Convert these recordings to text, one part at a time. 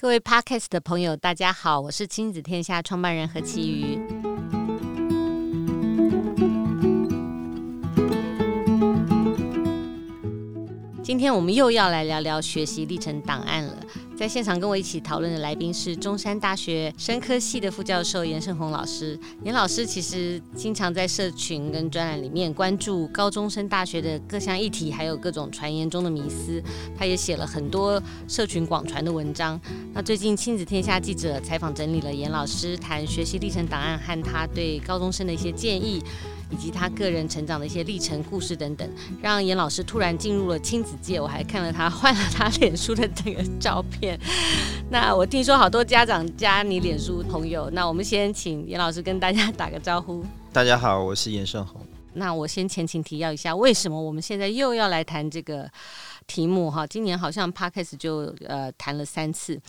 各位 Podcast 的朋友，大家好，我是亲子天下创办人何其瑜。今天我们又要来聊聊学习历程档案了。在现场跟我一起讨论的来宾是中山大学生科系的副教授严胜宏老师。严老师其实经常在社群跟专栏里面关注高中生大学的各项议题，还有各种传言中的迷思。他也写了很多社群广传的文章。那最近亲子天下记者采访整理了严老师谈学习历程档案和他对高中生的一些建议。以及他个人成长的一些历程故事等等，让严老师突然进入了亲子界。我还看了他换了他脸书的这个照片。那我听说好多家长加你脸书朋友，那我们先请严老师跟大家打个招呼。大家好，我是严胜宏。那我先前情提要一下，为什么我们现在又要来谈这个题目？哈，今年好像 parkas 就呃谈了三次。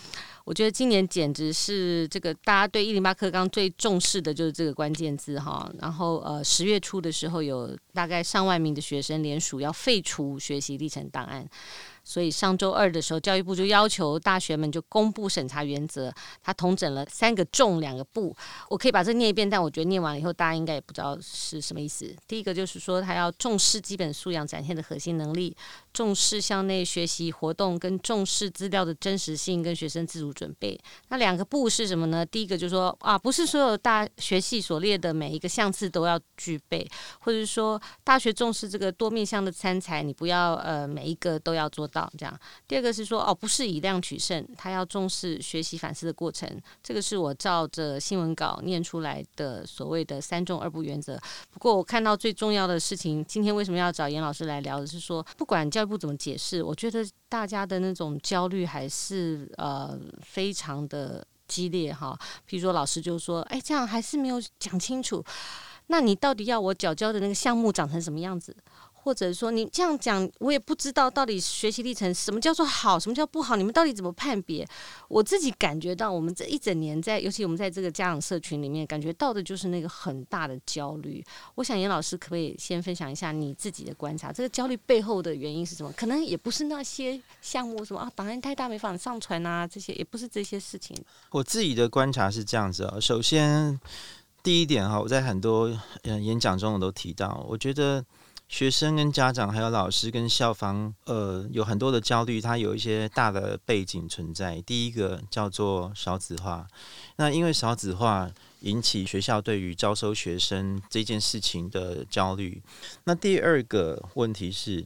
我觉得今年简直是这个大家对一零八课纲最重视的就是这个关键字哈。然后呃十月初的时候，有大概上万名的学生联署要废除学习历程档案。所以上周二的时候，教育部就要求大学们就公布审查原则，他统整了三个重两个不。我可以把这念一遍，但我觉得念完了以后，大家应该也不知道是什么意思。第一个就是说，他要重视基本素养展现的核心能力，重视校内学习活动，跟重视资料的真实性跟学生自主准备。那两个不是什么呢？第一个就是说啊，不是所有大学系所列的每一个项次都要具备，或者是说大学重视这个多面向的参才，你不要呃每一个都要做到。这样，第二个是说哦，不是以量取胜，他要重视学习反思的过程。这个是我照着新闻稿念出来的所谓的三重二不原则。不过我看到最重要的事情，今天为什么要找严老师来聊的是说，不管教不怎么解释，我觉得大家的那种焦虑还是呃非常的激烈哈。比如说老师就说，哎，这样还是没有讲清楚，那你到底要我缴交的那个项目长成什么样子？或者说你这样讲，我也不知道到底学习历程什么叫做好，什么叫不好，你们到底怎么判别？我自己感觉到，我们这一整年在，尤其我们在这个家长社群里面，感觉到的就是那个很大的焦虑。我想严老师可不可以先分享一下你自己的观察，这个焦虑背后的原因是什么？可能也不是那些项目什么啊，档案太大没法上传啊，这些也不是这些事情。我自己的观察是这样子啊，首先第一点哈，我在很多演讲中我都提到，我觉得。学生跟家长还有老师跟校方，呃，有很多的焦虑，它有一些大的背景存在。第一个叫做少子化，那因为少子化引起学校对于招收学生这件事情的焦虑。那第二个问题是，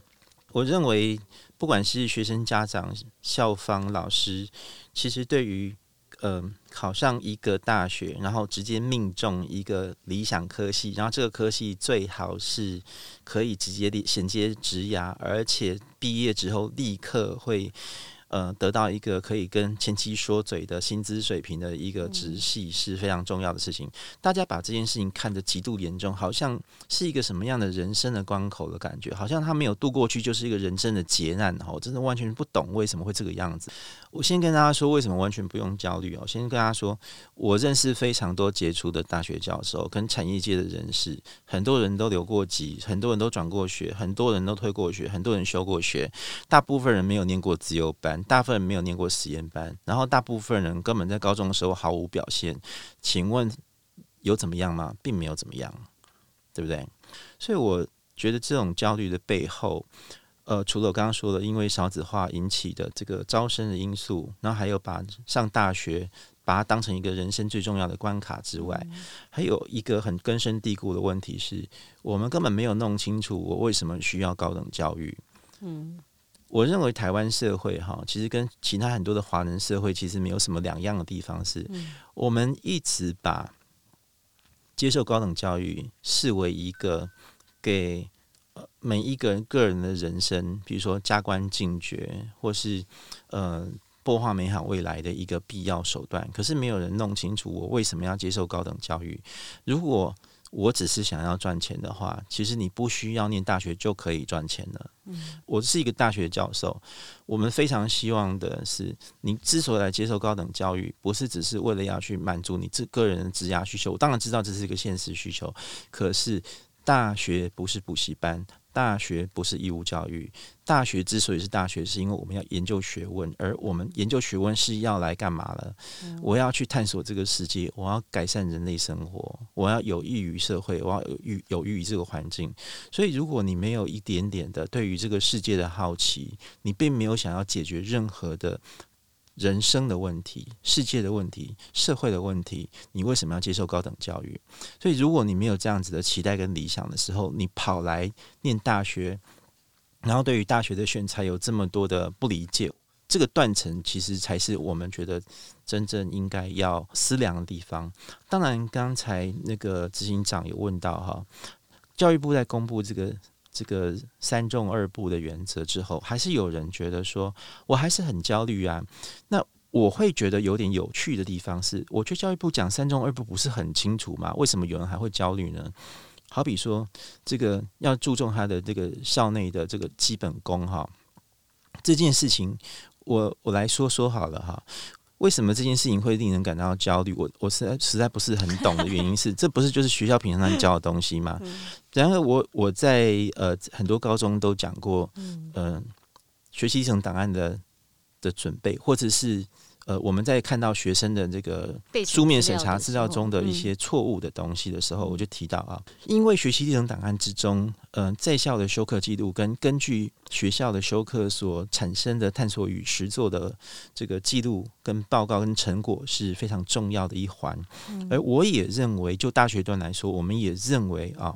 我认为不管是学生、家长、校方、老师，其实对于、呃，考上一个大学，然后直接命中一个理想科系，然后这个科系最好是可以直接衔接职涯，而且毕业之后立刻会。呃，得到一个可以跟前妻说嘴的薪资水平的一个直系是非常重要的事情。大家把这件事情看得极度严重，好像是一个什么样的人生的关口的感觉，好像他没有度过去就是一个人生的劫难。哈，我真的完全不懂为什么会这个样子。我先跟大家说为什么完全不用焦虑哦。先跟大家说，我认识非常多杰出的大学教授跟产业界的人士，很多人都留过级，很多人都转过学，很多人都退过学，很多人休过学，大部分人没有念过自由班。大部分人没有念过实验班，然后大部分人根本在高中的时候毫无表现。请问有怎么样吗？并没有怎么样，对不对？所以我觉得这种焦虑的背后，呃，除了我刚刚说的因为少子化引起的这个招生的因素，然后还有把上大学把它当成一个人生最重要的关卡之外，还有一个很根深蒂固的问题是，我们根本没有弄清楚我为什么需要高等教育。嗯。我认为台湾社会哈，其实跟其他很多的华人社会其实没有什么两样的地方，是我们一直把接受高等教育视为一个给每一个人个人的人生，比如说加官进爵，或是呃擘画美好未来的一个必要手段。可是没有人弄清楚我为什么要接受高等教育。如果我只是想要赚钱的话，其实你不需要念大学就可以赚钱了。嗯，我是一个大学教授，我们非常希望的是，你之所以来接受高等教育，不是只是为了要去满足你自个人的职业需求。我当然知道这是一个现实需求，可是大学不是补习班，大学不是义务教育。大学之所以是大学，是因为我们要研究学问，而我们研究学问是要来干嘛了？嗯、我要去探索这个世界，我要改善人类生活，我要有益于社会，我要有益有益于这个环境。所以，如果你没有一点点的对于这个世界的好奇，你并没有想要解决任何的人生的问题、世界的问题、社会的问题，你为什么要接受高等教育？所以，如果你没有这样子的期待跟理想的时候，你跑来念大学。然后，对于大学的选才有这么多的不理解，这个断层其实才是我们觉得真正应该要思量的地方。当然，刚才那个执行长有问到哈，教育部在公布这个这个三重二部的原则之后，还是有人觉得说我还是很焦虑啊。那我会觉得有点有趣的地方是，我觉得教育部讲三重二部不是很清楚吗？为什么有人还会焦虑呢？好比说，这个要注重他的这个校内的这个基本功哈，这件事情我我来说说好了哈。为什么这件事情会令人感到焦虑？我我实在实在不是很懂的原因是，这不是就是学校平常教的东西吗？然后我我在呃很多高中都讲过，嗯、呃，学习历程档案的的准备，或者是。呃，我们在看到学生的这个书面审查资料中的一些错误的东西的时候，我就提到啊，因为学习历程档案之中，嗯、呃，在校的修课记录跟根据学校的修课所产生的探索与实作的这个记录跟报告跟成果是非常重要的一环。而我也认为，就大学段来说，我们也认为啊，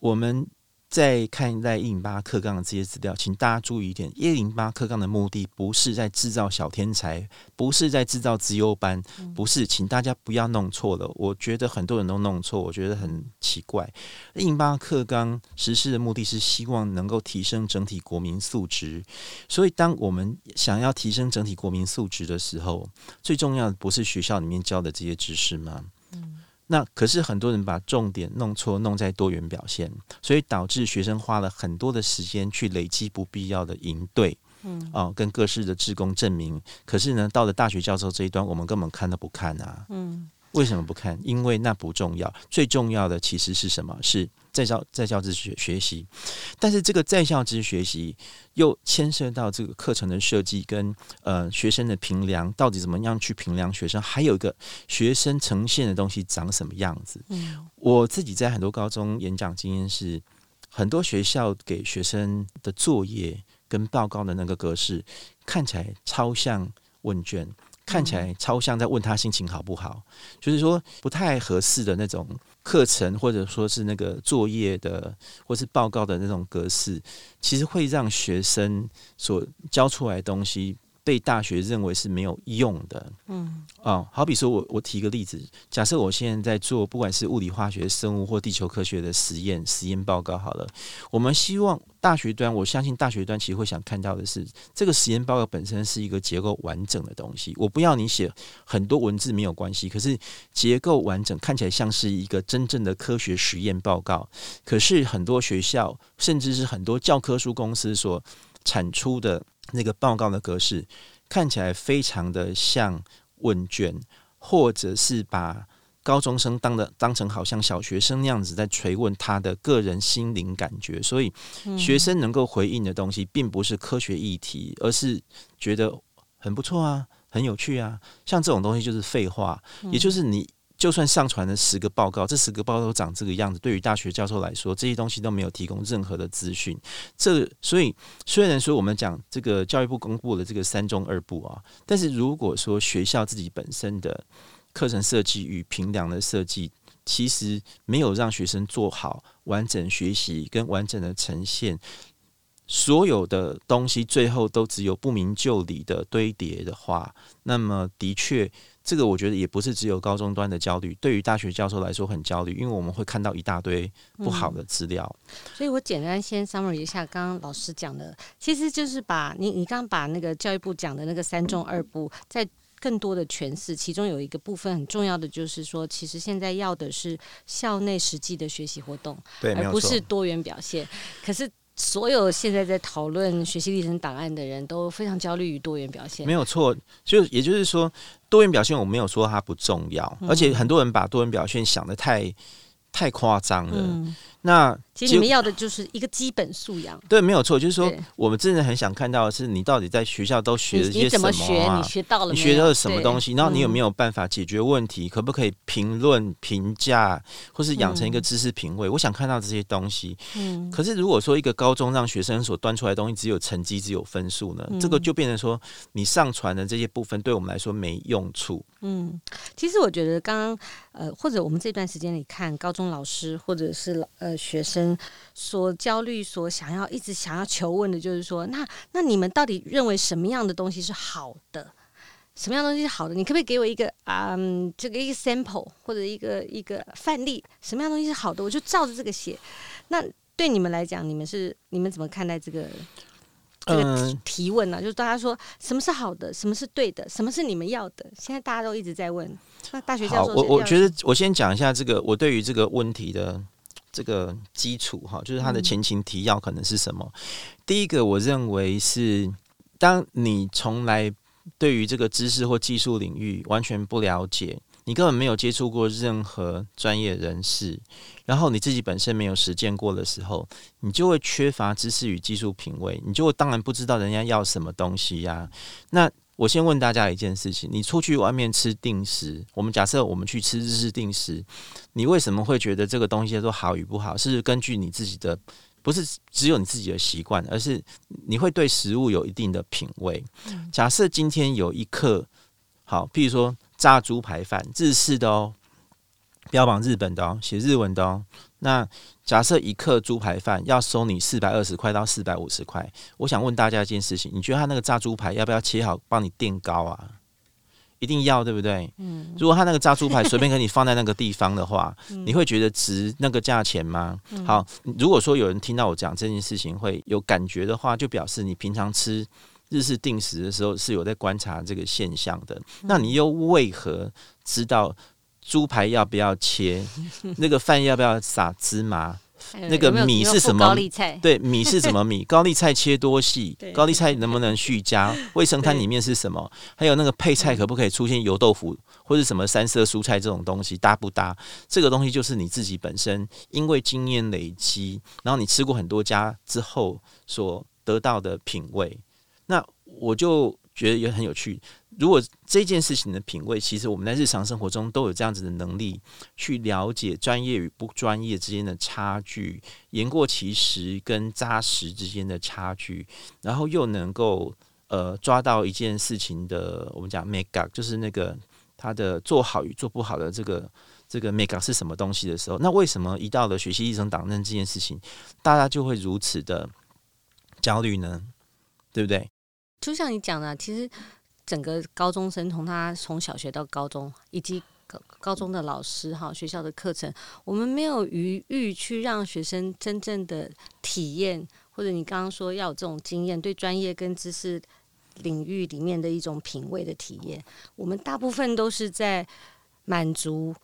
我们。在看在一零八课纲的这些资料，请大家注意一点：一零八课纲的目的不是在制造小天才，不是在制造资优班，不是，请大家不要弄错了。我觉得很多人都弄错，我觉得很奇怪。一零八课纲实施的目的是希望能够提升整体国民素质，所以当我们想要提升整体国民素质的时候，最重要的不是学校里面教的这些知识吗？那可是很多人把重点弄错，弄在多元表现，所以导致学生花了很多的时间去累积不必要的营队，嗯，哦，跟各式的志工证明。可是呢，到了大学教授这一端，我们根本看都不看啊，嗯。为什么不看？因为那不重要，最重要的其实是什么？是在校在校之学学习。但是这个在校之学习又牵涉到这个课程的设计跟呃学生的评量，到底怎么样去评量学生？还有一个学生呈现的东西长什么样子？嗯，我自己在很多高中演讲经验是，很多学校给学生的作业跟报告的那个格式看起来超像问卷。看起来超像在问他心情好不好，就是说不太合适的那种课程，或者说是那个作业的，或是报告的那种格式，其实会让学生所教出来的东西。被大学认为是没有用的，嗯，哦，好比说我我提个例子，假设我现在在做不管是物理、化学、生物或地球科学的实验实验报告，好了，我们希望大学端，我相信大学端其实会想看到的是，这个实验报告本身是一个结构完整的东西。我不要你写很多文字没有关系，可是结构完整，看起来像是一个真正的科学实验报告。可是很多学校，甚至是很多教科书公司所产出的。那个报告的格式看起来非常的像问卷，或者是把高中生当的当成好像小学生那样子在锤问他的个人心灵感觉，所以学生能够回应的东西并不是科学议题，而是觉得很不错啊，很有趣啊，像这种东西就是废话，也就是你。就算上传了十个报告，这十个报告都长这个样子，对于大学教授来说，这些东西都没有提供任何的资讯。这所以虽然说我们讲这个教育部公布了这个三中二部啊，但是如果说学校自己本身的课程设计与评量的设计，其实没有让学生做好完整学习跟完整的呈现，所有的东西最后都只有不明就里的堆叠的话，那么的确。这个我觉得也不是只有高中端的焦虑，对于大学教授来说很焦虑，因为我们会看到一大堆不好的资料。嗯、所以我简单先 summary 一下刚刚老师讲的，其实就是把你你刚刚把那个教育部讲的那个三中二部，在更多的诠释。其中有一个部分很重要的就是说，其实现在要的是校内实际的学习活动，对，而不是多元表现。可是。所有现在在讨论学习历程档案的人都非常焦虑于多元表现，没有错。就也就是说，多元表现我没有说它不重要，嗯、而且很多人把多元表现想的太太夸张了。嗯、那其实你们要的就是一个基本素养。对，没有错，就是说我们真的很想看到的是你到底在学校都学了些什么啊？你学？你学到了？你学到了什么东西？然后你有没有办法解决问题？可不可以评论、评价，或是养成一个知识品味？我想看到这些东西。嗯。可是如果说一个高中让学生所端出来的东西只有成绩、只有分数呢？这个就变成说你上传的这些部分对我们来说没用处。嗯，其实我觉得刚刚呃，或者我们这段时间里看高中老师或者是呃学生所焦虑、所想要一直想要求问的，就是说，那那你们到底认为什么样的东西是好的？什么样的东西是好的？你可不可以给我一个嗯，这个一个 sample 或者一个一个范例？什么样的东西是好的？我就照着这个写。那对你们来讲，你们是你们怎么看待这个？这个提问呢、啊，就是大家说什么是好的，什么是对的，什么是你们要的？现在大家都一直在问。那大学教授，我我觉得我先讲一下这个，我对于这个问题的这个基础哈，就是它的前情提要可能是什么？嗯、第一个，我认为是当你从来对于这个知识或技术领域完全不了解。你根本没有接触过任何专业人士，然后你自己本身没有实践过的时候，你就会缺乏知识与技术品味，你就会当然不知道人家要什么东西呀、啊。那我先问大家一件事情：你出去外面吃定食，我们假设我们去吃日式定食，你为什么会觉得这个东西都好与不好？是根据你自己的，不是只有你自己的习惯，而是你会对食物有一定的品味。假设今天有一客，好，譬如说。炸猪排饭，日式的哦，标榜日本的哦，写日文的哦。那假设一克猪排饭要收你四百二十块到四百五十块，我想问大家一件事情：你觉得他那个炸猪排要不要切好，帮你垫高啊？一定要，对不对？嗯。如果他那个炸猪排随便给你放在那个地方的话，你会觉得值那个价钱吗？好，如果说有人听到我讲这件事情会有感觉的话，就表示你平常吃。日式定食的时候是有在观察这个现象的，那你又为何知道猪排要不要切，那个饭要不要撒芝麻，那个米是什么？高丽菜？对，米是什么 米？高丽菜切多细？高丽菜能不能续加？味噌汤里面是什么？还有那个配菜可不可以出现油豆腐或者什么三色蔬菜这种东西搭不搭？这个东西就是你自己本身因为经验累积，然后你吃过很多家之后所得到的品味。那我就觉得也很有趣。如果这件事情的品味，其实我们在日常生活中都有这样子的能力，去了解专业与不专业之间的差距，言过其实跟扎实之间的差距，然后又能够呃抓到一件事情的我们讲 make up，就是那个它的做好与做不好的这个这个 make up 是什么东西的时候，那为什么一到了学习历程档案这件事情，大家就会如此的焦虑呢？对不对？就像你讲的，其实整个高中生从他从小学到高中，以及高高中的老师哈，学校的课程，我们没有余裕去让学生真正的体验，或者你刚刚说要有这种经验，对专业跟知识领域里面的一种品味的体验，我们大部分都是在满足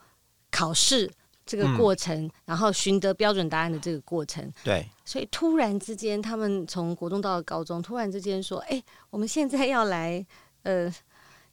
考试。这个过程，嗯、然后寻得标准答案的这个过程，对，所以突然之间，他们从国中到了高中，突然之间说：“哎，我们现在要来，呃，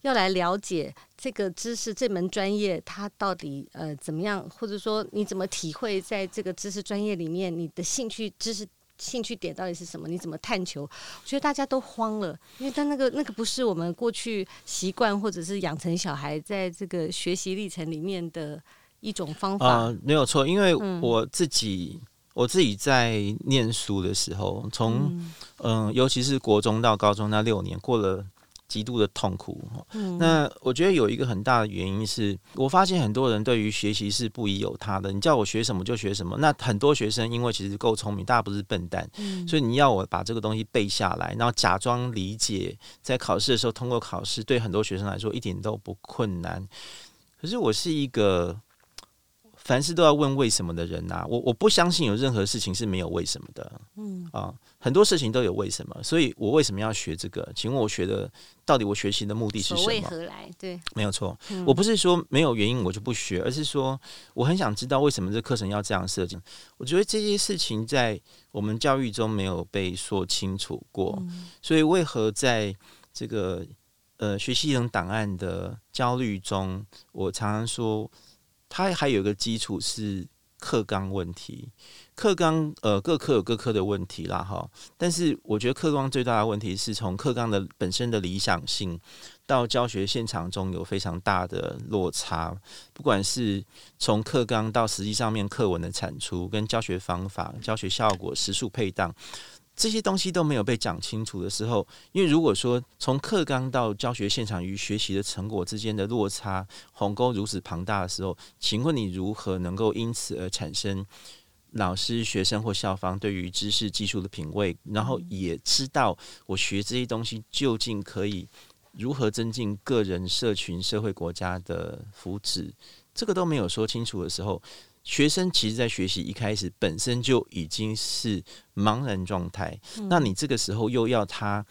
要来了解这个知识，这门专业它到底呃怎么样？或者说你怎么体会在这个知识专业里面，你的兴趣知识兴趣点到底是什么？你怎么探求？我觉得大家都慌了，因为但那个那个不是我们过去习惯或者是养成小孩在这个学习历程里面的。”一种方法啊、呃，没有错，因为我自己、嗯、我自己在念书的时候，从嗯、呃，尤其是国中到高中那六年，过了极度的痛苦。嗯、那我觉得有一个很大的原因是，我发现很多人对于学习是不疑有他的。你叫我学什么就学什么。那很多学生因为其实够聪明，大家不是笨蛋，嗯、所以你要我把这个东西背下来，然后假装理解，在考试的时候通过考试，对很多学生来说一点都不困难。可是我是一个。凡事都要问为什么的人呐、啊，我我不相信有任何事情是没有为什么的，嗯啊，很多事情都有为什么，所以我为什么要学这个？请问我学的到底我学习的目的是什么？为何来？对，没有错，嗯、我不是说没有原因我就不学，而是说我很想知道为什么这课程要这样设计。我觉得这些事情在我们教育中没有被说清楚过，嗯、所以为何在这个呃学习历程档案的焦虑中，我常常说。它还有一个基础是课纲问题。课纲呃，各科有各科的问题啦，哈。但是我觉得课纲最大的问题是从课纲的本身的理想性到教学现场中有非常大的落差。不管是从课纲到实际上面课文的产出、跟教学方法、教学效果、时数配当这些东西都没有被讲清楚的时候，因为如果说从课纲到教学现场与学习的成果之间的落差鸿沟如此庞大的时候，请问你如何能够因此而产生？老师、学生或校方对于知识技术的品味，然后也知道我学这些东西究竟可以如何增进个人、社群、社会、国家的福祉，这个都没有说清楚的时候，学生其实在学习一开始本身就已经是茫然状态。那你这个时候又要他。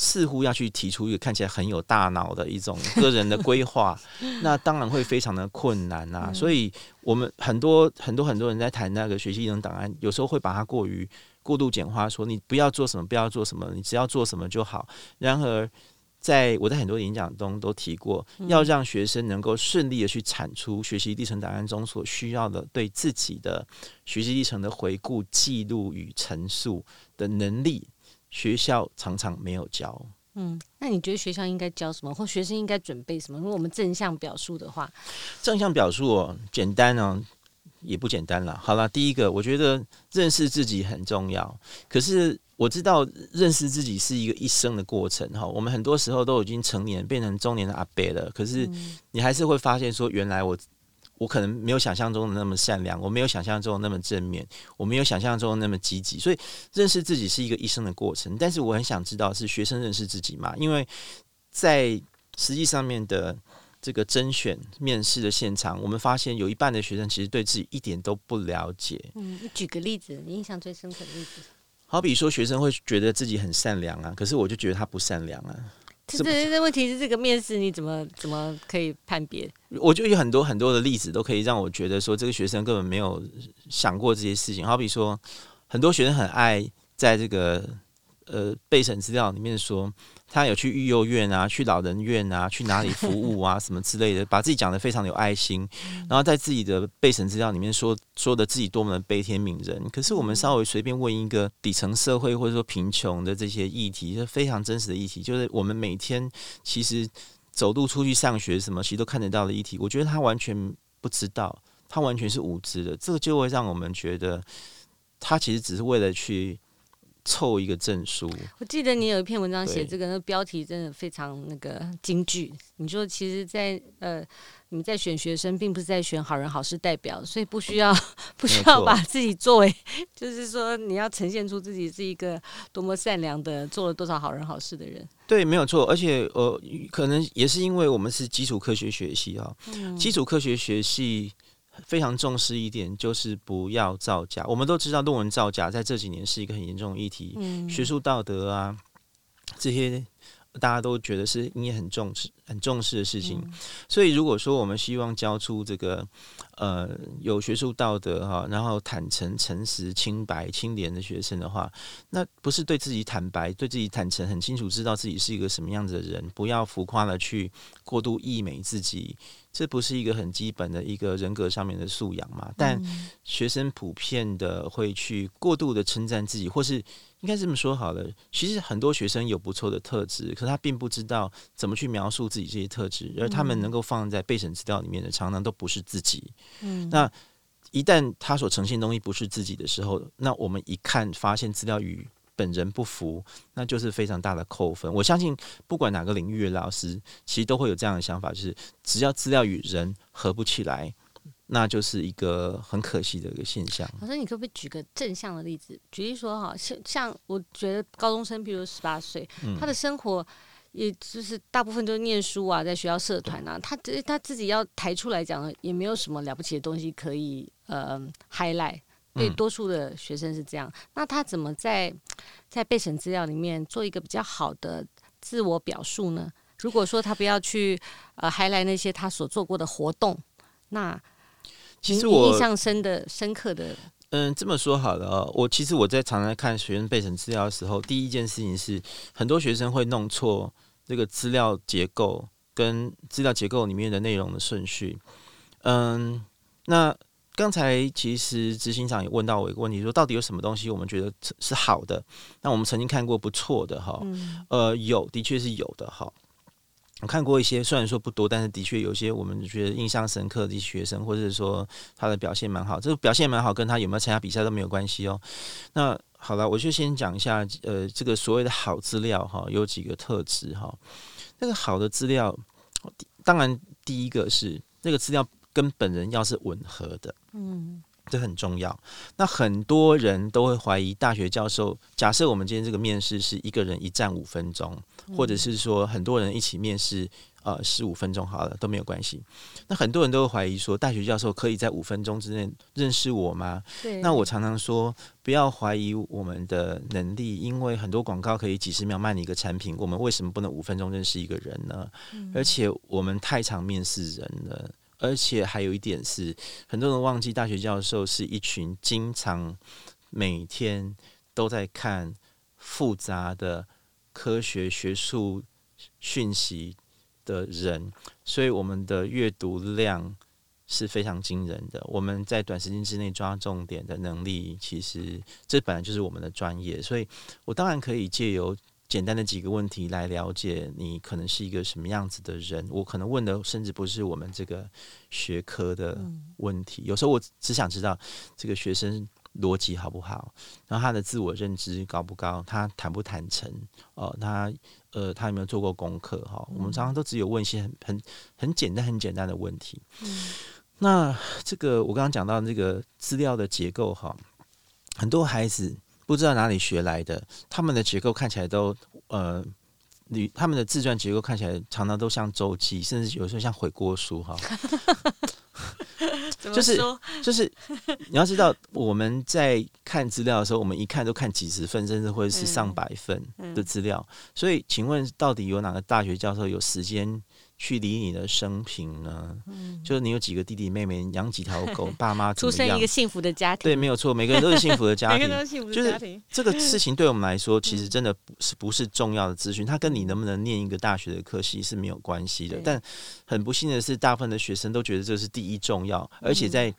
似乎要去提出一个看起来很有大脑的一种个人的规划，那当然会非常的困难呐。所以，我们很多很多很多人在谈那个学习历程档案，有时候会把它过于过度简化，说你不要做什么，不要做什么，你只要做什么就好。然而，在我在很多演讲中都提过，要让学生能够顺利的去产出学习历程档案中所需要的对自己的学习历程的回顾、记录与陈述的能力。学校常常没有教。嗯，那你觉得学校应该教什么，或学生应该准备什么？如果我们正向表述的话，正向表述哦，简单哦，也不简单了。好了，第一个，我觉得认识自己很重要。可是我知道认识自己是一个一生的过程哈。我们很多时候都已经成年，变成中年的阿伯了，可是你还是会发现说，原来我。我可能没有想象中的那么善良，我没有想象中的那么正面，我没有想象中的那么积极，所以认识自己是一个一生的过程。但是我很想知道，是学生认识自己吗？因为在实际上面的这个甄选面试的现场，我们发现有一半的学生其实对自己一点都不了解。嗯，你举个例子，你印象最深刻的例子，好比说学生会觉得自己很善良啊，可是我就觉得他不善良啊。这这这问题是这个面试你怎么怎么可以判别？我就有很多很多的例子都可以让我觉得说，这个学生根本没有想过这些事情。好比说，很多学生很爱在这个呃备审资料里面说。他有去育幼院啊，去老人院啊，去哪里服务啊，什么之类的，把自己讲得非常有爱心，然后在自己的备审资料里面说说的自己多么的悲天悯人。可是我们稍微随便问一个底层社会或者说贫穷的这些议题，是非常真实的议题，就是我们每天其实走路出去上学什么，其实都看得到的议题。我觉得他完全不知道，他完全是无知的，这个就会让我们觉得他其实只是为了去。凑一个证书。我记得你有一篇文章写这个，那标题真的非常那个京剧。你说，其实在，在呃，你们在选学生，并不是在选好人好事代表，所以不需要 不需要把自己作为，就是说你要呈现出自己是一个多么善良的，做了多少好人好事的人。对，没有错。而且呃，可能也是因为我们是基础科学学系啊，嗯、基础科学学系。非常重视一点，就是不要造假。我们都知道，论文造假在这几年是一个很严重的议题。嗯，学术道德啊，这些大家都觉得是应该很重视、很重视的事情。嗯，所以，如果说我们希望教出这个呃有学术道德哈，然后坦诚、诚实、清白、清廉的学生的话，那不是对自己坦白、对自己坦诚，很清楚知道自己是一个什么样子的人，不要浮夸的去过度溢美自己。这不是一个很基本的一个人格上面的素养嘛？但学生普遍的会去过度的称赞自己，或是应该这么说好了。其实很多学生有不错的特质，可是他并不知道怎么去描述自己这些特质，而他们能够放在备审资料里面的，常常都不是自己。嗯，那一旦他所呈现的东西不是自己的时候，那我们一看发现资料与本人不符，那就是非常大的扣分。我相信，不管哪个领域的老师，其实都会有这样的想法，就是只要资料与人合不起来，那就是一个很可惜的一个现象。老师，你可不可以举个正向的例子？举例说，哈，像像我觉得高中生，比如十八岁，他的生活也就是大部分都是念书啊，在学校社团啊，他他自己要抬出来讲，也没有什么了不起的东西可以呃 highlight。对多数的学生是这样，那他怎么在在备审资料里面做一个比较好的自我表述呢？如果说他不要去呃 highlight 那些他所做过的活动，那其实我印象深的深刻的，嗯，这么说好了哦，我其实我在常常看学生备审资料的时候，第一件事情是很多学生会弄错这个资料结构跟资料结构里面的内容的顺序，嗯，那。刚才其实执行长也问到我一个问题，说到底有什么东西我们觉得是好的？那我们曾经看过不错的哈，呃，有的确是有的哈。我看过一些，虽然说不多，但是的确有些我们觉得印象深刻的学生，或者说他的表现蛮好。这个表现蛮好，跟他有没有参加比赛都没有关系哦。那好了，我就先讲一下，呃，这个所谓的好资料哈，有几个特质哈。那个好的资料，当然第一个是那个资料跟本人要是吻合的，嗯。这很重要。那很多人都会怀疑大学教授。假设我们今天这个面试是一个人一站五分钟，或者是说很多人一起面试，呃，十五分钟好了都没有关系。那很多人都会怀疑说，大学教授可以在五分钟之内认识我吗？对。那我常常说，不要怀疑我们的能力，因为很多广告可以几十秒卖你一个产品，我们为什么不能五分钟认识一个人呢？而且我们太常面试人了。而且还有一点是，很多人忘记大学教授是一群经常每天都在看复杂的科学学术讯息的人，所以我们的阅读量是非常惊人的。我们在短时间之内抓重点的能力，其实这本来就是我们的专业。所以我当然可以借由。简单的几个问题来了解你可能是一个什么样子的人。我可能问的甚至不是我们这个学科的问题。有时候我只想知道这个学生逻辑好不好，然后他的自我认知高不高，他坦不坦诚哦，他呃他有没有做过功课哈？我们常常都只有问一些很很很简单很简单的问题。那这个我刚刚讲到这个资料的结构哈，很多孩子。不知道哪里学来的，他们的结构看起来都呃，你他们的自传结构看起来常常都像周记，甚至有时候像悔过书哈。就是就是你要知道，我们在看资料的时候，我们一看都看几十份，甚至或者是上百份的资料。所以，请问到底有哪个大学教授有时间？去理你的生平呢？嗯，就是你有几个弟弟妹妹，养几条狗，爸妈怎么样？出生一个幸福的家庭，对，没有错，每个人都是幸福的家庭，每个人都是幸福的家庭。就是这个事情对我们来说，其实真的不是不是重要的资讯，它跟你能不能念一个大学的科系是没有关系的。但很不幸的是，大部分的学生都觉得这是第一重要，而且在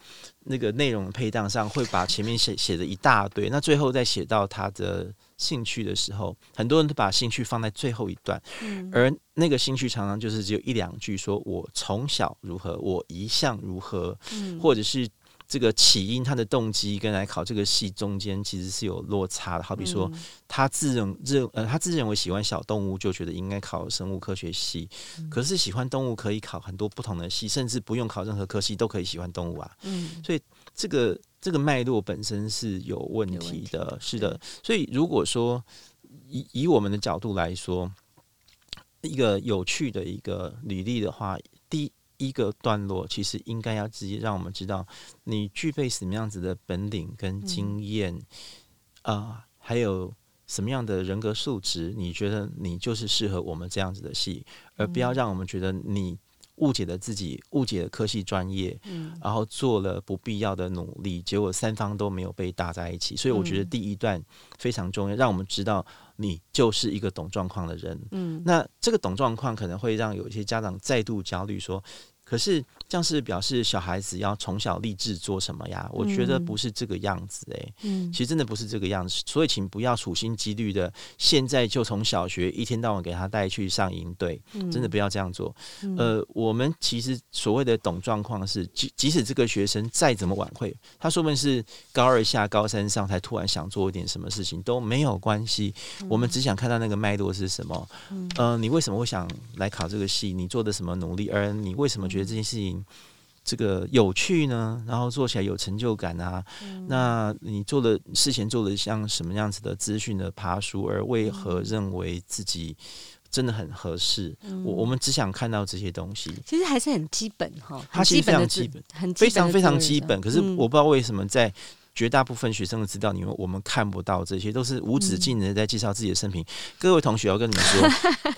那个内容的配档上，会把前面写写的一大堆，那最后再写到他的。兴趣的时候，很多人都把兴趣放在最后一段，嗯、而那个兴趣常常就是只有一两句，说我从小如何，我一向如何，嗯、或者是这个起因，他的动机跟来考这个系中间其实是有落差的。好比说，他自认认呃，他自认为喜欢小动物，就觉得应该考生物科学系，嗯、可是喜欢动物可以考很多不同的系，甚至不用考任何科系都可以喜欢动物啊。嗯、所以这个。这个脉络本身是有问题的，题是的。所以如果说以以我们的角度来说，一个有趣的一个履历的话，第一个段落其实应该要直接让我们知道你具备什么样子的本领跟经验啊、嗯呃，还有什么样的人格素质，你觉得你就是适合我们这样子的戏，而不要让我们觉得你。误解了自己，误解了科系专业，嗯，然后做了不必要的努力，结果三方都没有被搭在一起。所以我觉得第一段非常重要，让我们知道你就是一个懂状况的人。嗯，那这个懂状况可能会让有一些家长再度焦虑，说。可是这样是表示小孩子要从小立志做什么呀？我觉得不是这个样子诶、欸。嗯，其实真的不是这个样子。所以请不要处心积虑的，现在就从小学一天到晚给他带去上营队，真的不要这样做。呃，我们其实所谓的懂状况是，即即使这个学生再怎么晚会，他说不定是高二下高三上才突然想做一点什么事情都没有关系。我们只想看到那个脉络是什么。嗯、呃，你为什么会想来考这个系？你做的什么努力？而你为什么？觉得这件事情这个有趣呢，然后做起来有成就感啊。嗯、那你做的事前做的像什么样子的资讯的爬书，而为何认为自己真的很合适？嗯、我我们只想看到这些东西，其实还是很基本哈，它其实非常基本，很非常非常基本。可是我不知道为什么在。绝大部分学生的资料里面，我们看不到这些，都是无止境的在介绍自己的生平。嗯、各位同学，我跟你们说，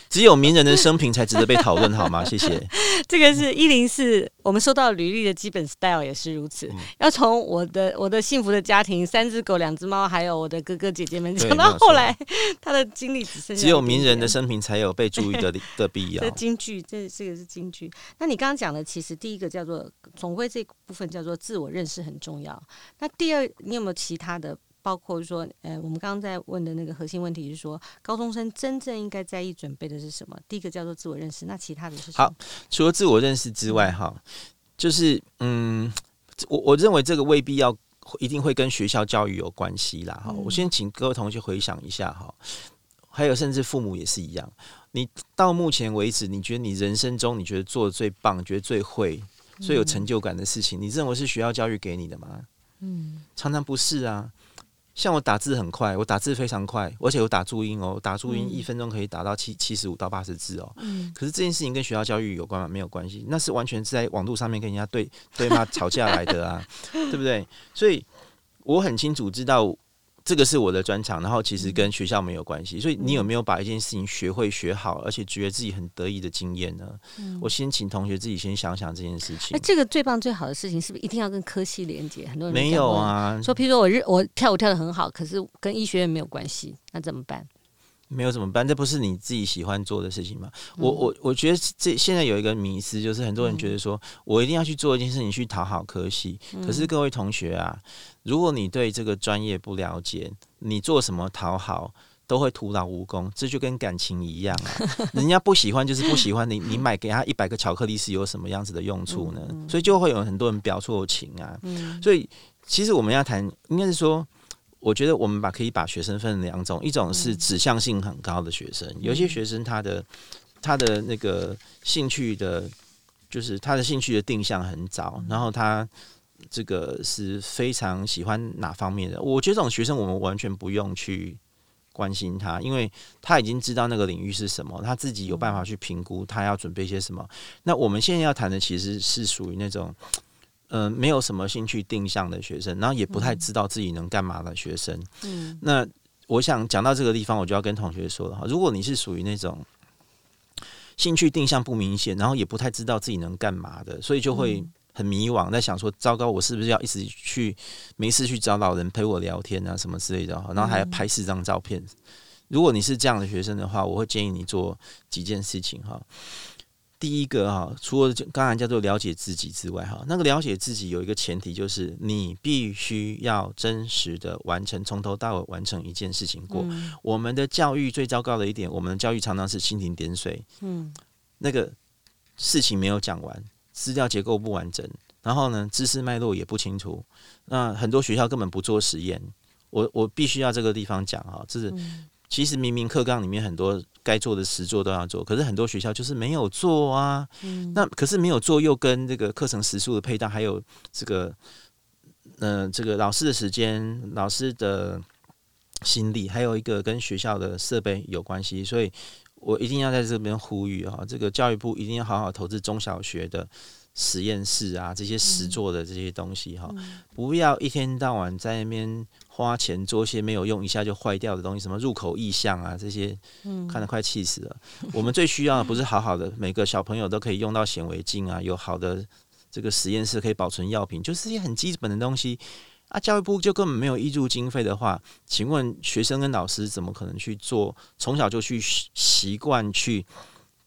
只有名人的生平才值得被讨论，好吗？谢谢。这个是一零四我们收到履历的基本 style 也是如此，嗯、要从我的我的幸福的家庭，三只狗，两只猫，还有我的哥哥姐姐们，讲到后来 他的经历只剩下只有名人的生平才有被注意的 的必要。这京剧，这这个是京剧。那你刚刚讲的，其实第一个叫做总归这部分叫做自我认识很重要。那第二，你有没有其他的？包括说，呃，我们刚刚在问的那个核心问题是说，高中生真正应该在意准备的是什么？第一个叫做自我认识，那其他的是什么？好，除了自我认识之外，哈，就是嗯，我我认为这个未必要一定会跟学校教育有关系啦。哈、嗯，我先请各位同学回想一下哈，还有甚至父母也是一样。你到目前为止，你觉得你人生中你觉得做的最棒、觉得最会、最有成就感的事情，嗯、你认为是学校教育给你的吗？嗯，常常不是啊。像我打字很快，我打字非常快，而且我打注音哦，打注音一分钟可以打到七七十五到八十字哦。嗯。可是这件事情跟学校教育有关吗？没有关系，那是完全是在网络上面跟人家对对骂吵架来的啊，对不对？所以我很清楚知道。这个是我的专长，然后其实跟学校没有关系，所以你有没有把一件事情学会学好，而且觉得自己很得意的经验呢？嗯、我先请同学自己先想想这件事情。那这个最棒最好的事情是不是一定要跟科系连接？很多人没有啊，说譬如说我日我跳舞跳的很好，可是跟医学院没有关系，那怎么办？没有怎么办？这不是你自己喜欢做的事情吗？嗯、我我我觉得这现在有一个迷思，就是很多人觉得说我一定要去做一件事情去讨好科系。嗯、可是各位同学啊，如果你对这个专业不了解，你做什么讨好都会徒劳无功。这就跟感情一样啊，人家不喜欢就是不喜欢你，你买给他一百个巧克力是有什么样子的用处呢？所以就会有很多人表错情啊。嗯、所以其实我们要谈，应该是说。我觉得我们把可以把学生分两种，一种是指向性很高的学生，嗯、有些学生他的他的那个兴趣的，就是他的兴趣的定向很早，嗯、然后他这个是非常喜欢哪方面的。我觉得这种学生我们完全不用去关心他，因为他已经知道那个领域是什么，他自己有办法去评估他要准备些什么。那我们现在要谈的其实是属于那种。嗯、呃，没有什么兴趣定向的学生，然后也不太知道自己能干嘛的学生。嗯，那我想讲到这个地方，我就要跟同学说了哈，如果你是属于那种兴趣定向不明显，然后也不太知道自己能干嘛的，所以就会很迷惘，在想说，糟糕，我是不是要一直去没事去找老人陪我聊天啊，什么之类的，然后还要拍四张照片。如果你是这样的学生的话，我会建议你做几件事情哈。第一个哈，除了刚才叫做了解自己之外哈，那个了解自己有一个前提，就是你必须要真实的完成，从头到尾完成一件事情过。嗯、我们的教育最糟糕的一点，我们的教育常常是蜻蜓点水，嗯，那个事情没有讲完，资料结构不完整，然后呢，知识脉络也不清楚。那很多学校根本不做实验，我我必须要这个地方讲哈，这是。嗯其实明明课纲里面很多该做的实做都要做，可是很多学校就是没有做啊。嗯、那可是没有做，又跟这个课程时数的配套，还有这个，嗯、呃，这个老师的时间、老师的心力，还有一个跟学校的设备有关系。所以我一定要在这边呼吁啊，这个教育部一定要好好投资中小学的。实验室啊，这些实做的这些东西哈，嗯、不要一天到晚在那边花钱做些没有用、一下就坏掉的东西，什么入口意向啊，这些，看得快气死了。嗯、我们最需要的不是好好的每个小朋友都可以用到显微镜啊，有好的这个实验室可以保存药品，就是一些很基本的东西啊。教育部就根本没有挹注经费的话，请问学生跟老师怎么可能去做？从小就去习惯去。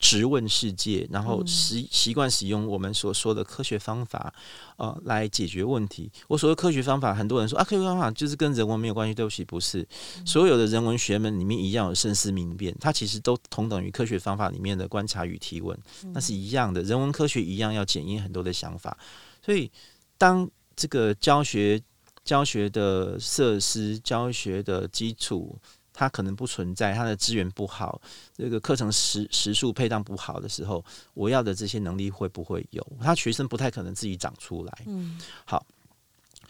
直问世界，然后习习惯使用我们所说的科学方法，呃，来解决问题。我所谓科学方法，很多人说啊，科学方法就是跟人文没有关系。对不起，不是。所有的人文学门里面一样有深思明辨，它其实都同等于科学方法里面的观察与提问，那是一样的。人文科学一样要检验很多的想法。所以，当这个教学教学的设施、教学的基础。它可能不存在，它的资源不好，这个课程时时数配当不好的时候，我要的这些能力会不会有？他学生不太可能自己长出来。嗯，好，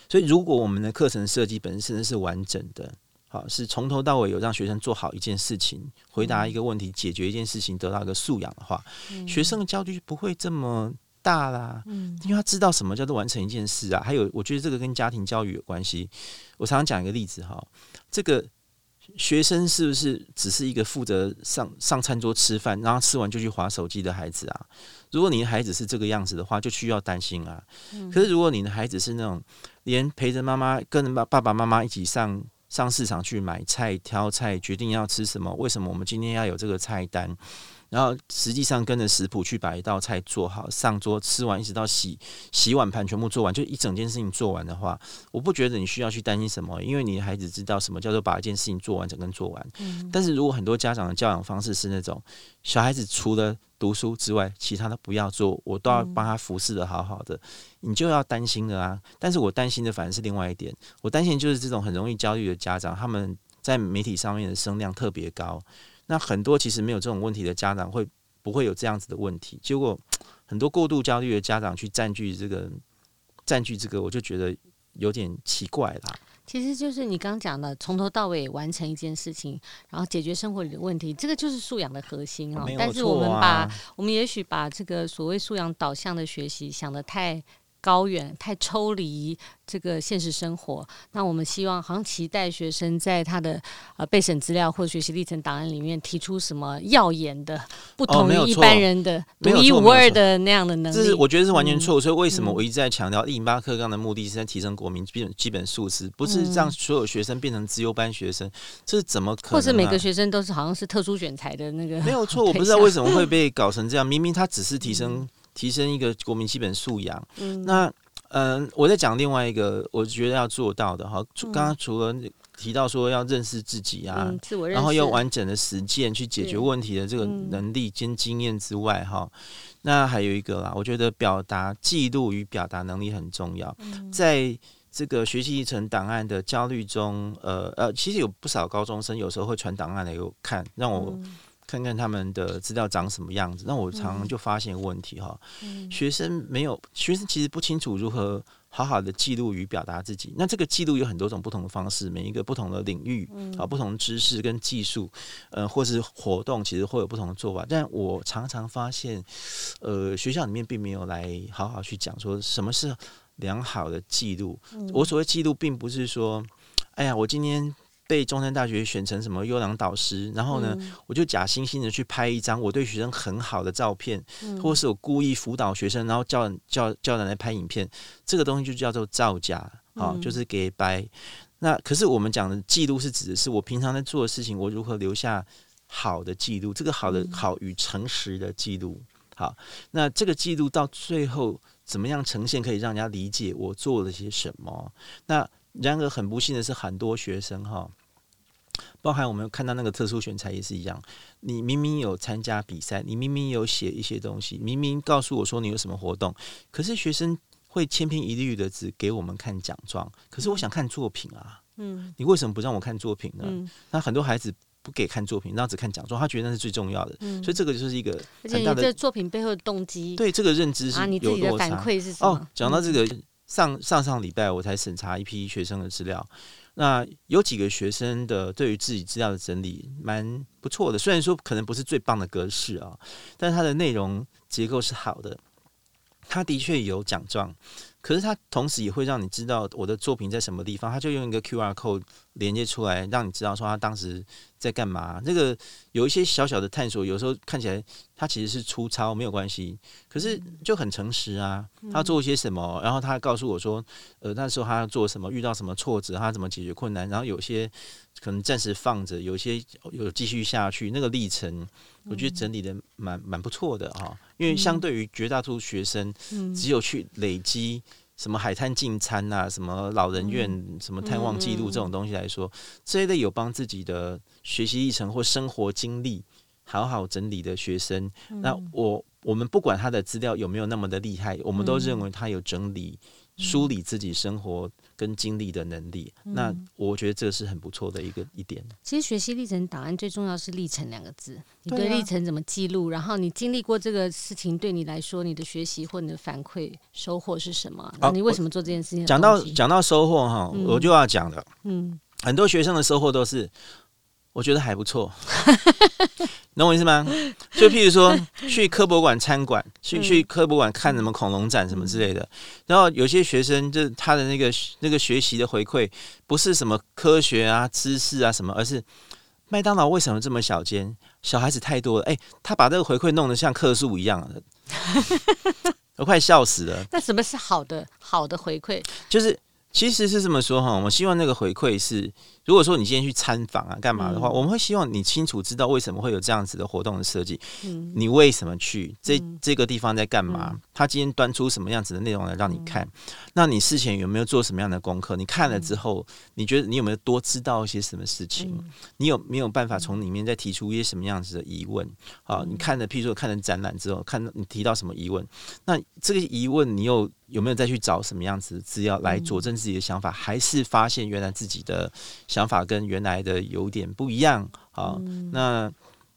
所以如果我们的课程设计本身是完整的，好，是从头到尾有让学生做好一件事情，回答一个问题，解决一件事情，得到一个素养的话，嗯、学生的焦虑就不会这么大啦。嗯，因为他知道什么叫做完成一件事啊。还有，我觉得这个跟家庭教育有关系。我常常讲一个例子哈，这个。学生是不是只是一个负责上上餐桌吃饭，然后吃完就去划手机的孩子啊？如果你的孩子是这个样子的话，就需要担心啊。可是如果你的孩子是那种连陪着妈妈跟爸爸爸妈妈一起上上市场去买菜挑菜，决定要吃什么，为什么我们今天要有这个菜单？然后实际上跟着食谱去把一道菜做好上桌，吃完一直到洗洗碗盘全部做完，就一整件事情做完的话，我不觉得你需要去担心什么，因为你的孩子知道什么叫做把一件事情做完整跟做完。嗯。但是如果很多家长的教养方式是那种小孩子除了读书之外，其他的不要做，我都要帮他服侍的好好的，你就要担心的啊。但是我担心的反而是另外一点，我担心就是这种很容易焦虑的家长，他们在媒体上面的声量特别高。那很多其实没有这种问题的家长会不会有这样子的问题？结果很多过度焦虑的家长去占据这个占据这个，我就觉得有点奇怪啦。其实就是你刚刚讲的，从头到尾完成一件事情，然后解决生活里的问题，这个就是素养的核心哦。但是我们把我们也许把这个所谓素养导向的学习想得太高远，太抽离这个现实生活。那我们希望，好像期待学生在他的呃备审资料或学习历程档案里面提出什么耀眼的、不同于一般人的独一无二的那样的能力。这是我觉得是完全错误。嗯、所以为什么我一直在强调一零八课纲的目的是在提升国民基本基本素质，不是让所有学生变成资优班学生？这是怎么可能、啊？或者每个学生都是好像是特殊选材的那个？没有错，我不知道 为什么会被搞成这样。明明他只是提升。嗯提升一个国民基本素养。嗯，那嗯、呃，我在讲另外一个，我觉得要做到的哈。刚刚除了提到说要认识自己啊，嗯、自我，然后要完整的实践去解决问题的这个能力兼经验之外，哈、嗯，那还有一个啦，我觉得表达记录与表达能力很重要。嗯、在这个学习历程档案的焦虑中，呃呃，其实有不少高中生有时候会传档案来给我看，让我。嗯看看他们的资料长什么样子，那我常常就发现问题哈。嗯、学生没有，学生其实不清楚如何好好的记录与表达自己。那这个记录有很多种不同的方式，每一个不同的领域啊，不同知识跟技术，呃，或是活动，其实会有不同的做法。但我常常发现，呃，学校里面并没有来好好去讲说什么是良好的记录。嗯、我所谓记录，并不是说，哎呀，我今天。被中山大学选成什么优良导师，然后呢，嗯、我就假惺惺的去拍一张我对学生很好的照片，嗯、或是我故意辅导学生，然后叫叫叫人来拍影片，这个东西就叫做造假，好、就是给掰。那可是我们讲的记录是指的是我平常在做的事情，我如何留下好的记录，这个好的、嗯、好与诚实的记录。好，那这个记录到最后怎么样呈现，可以让人家理解我做了些什么？那。然而很不幸的是，很多学生哈，包含我们看到那个特殊选材也是一样。你明明有参加比赛，你明明有写一些东西，明明告诉我说你有什么活动，可是学生会千篇一律的只给我们看奖状。可是我想看作品啊，嗯，你为什么不让我看作品呢？嗯，那很多孩子不给看作品，然后只看奖状，他觉得那是最重要的。嗯，所以这个就是一个很大的这作品背后的动机。对，这个认知是有落差。啊，你自己的反馈是什么？哦，讲到这个。嗯上上上礼拜我才审查一批学生的资料，那有几个学生的对于自己资料的整理蛮不错的，虽然说可能不是最棒的格式啊，但它的内容结构是好的，他的确有奖状。可是他同时也会让你知道我的作品在什么地方，他就用一个 QR code 连接出来，让你知道说他当时在干嘛。这个有一些小小的探索，有时候看起来他其实是粗糙，没有关系，可是就很诚实啊。他做一些什么，然后他告诉我说，呃，那时候他要做什么，遇到什么挫折，他怎么解决困难，然后有些可能暂时放着，有些有继续下去，那个历程，我觉得整理的蛮蛮不错的哈。因为相对于绝大多数学生，只有去累积。什么海滩进餐呐，什么老人院，嗯、什么探望记录这种东西来说，嗯嗯嗯、这一类有帮自己的学习历程或生活经历好好整理的学生，嗯、那我我们不管他的资料有没有那么的厉害，我们都认为他有整理、嗯、梳理自己生活。跟经历的能力，嗯、那我觉得这是很不错的一个一点。其实学习历程档案最重要是“历程”两个字，你对历程怎么记录？啊、然后你经历过这个事情，对你来说，你的学习或你的反馈收获是什么？那你为什么做这件事情？讲到讲到收获哈，嗯、我就要讲了。嗯，很多学生的收获都是我觉得还不错。懂我意思吗？就譬如说去科博馆参观，去去科博馆看什么恐龙展什么之类的。然后有些学生就他的那个那个学习的回馈，不是什么科学啊、知识啊什么，而是麦当劳为什么这么小间？小孩子太多了。哎，他把这个回馈弄得像客诉一样的，我快笑死了。那什么是好的好的回馈？就是其实是这么说哈，我希望那个回馈是。如果说你今天去参访啊，干嘛的话，嗯、我们会希望你清楚知道为什么会有这样子的活动的设计。嗯，你为什么去这这个地方在干嘛？嗯、他今天端出什么样子的内容来让你看？嗯、那你事前有没有做什么样的功课？你看了之后，嗯、你觉得你有没有多知道一些什么事情？嗯、你有没有办法从里面再提出一些什么样子的疑问？啊、嗯，你看了，譬如说看了展览之后，看到你提到什么疑问？那这个疑问你又有没有再去找什么样子的资料来佐证自己的想法？嗯、还是发现原来自己的？想法跟原来的有点不一样啊，嗯、那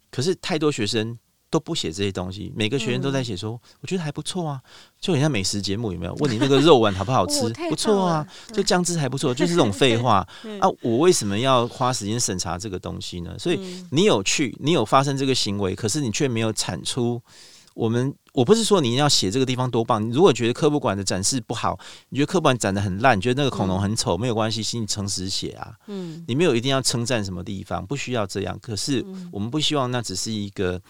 可是太多学生都不写这些东西，每个学生都在写说，嗯、我觉得还不错啊，就很像美食节目有没有？问你那个肉丸好不好吃？哦、不错啊，就酱汁还不错，就是这种废话啊。我为什么要花时间审查这个东西呢？所以你有去，你有发生这个行为，可是你却没有产出。我们我不是说你要写这个地方多棒，你如果觉得科博馆的展示不好，你觉得科博馆展的很烂，你觉得那个恐龙很丑，嗯、没有关系，请你诚实写啊。嗯，你没有一定要称赞什么地方，不需要这样。可是我们不希望那只是一个，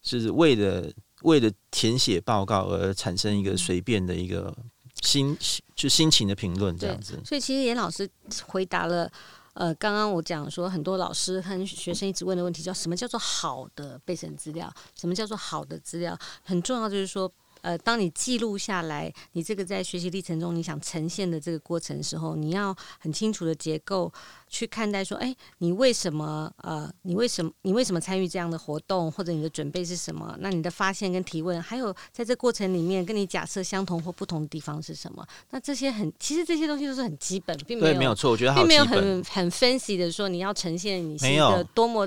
就是为了为了填写报告而产生一个随便的一个心就心情的评论这样子。所以其实严老师回答了。呃，刚刚我讲说，很多老师和学生一直问的问题，叫什么叫做好的备审资料？什么叫做好的资料？很重要，就是说。呃，当你记录下来，你这个在学习历程中你想呈现的这个过程时候，你要很清楚的结构去看待说，哎，你为什么呃，你为什么你为什么参与这样的活动，或者你的准备是什么？那你的发现跟提问，还有在这过程里面跟你假设相同或不同的地方是什么？那这些很，其实这些东西都是很基本，并没有对，没有错，我觉得好并没有很很分析的说你要呈现你是一个多么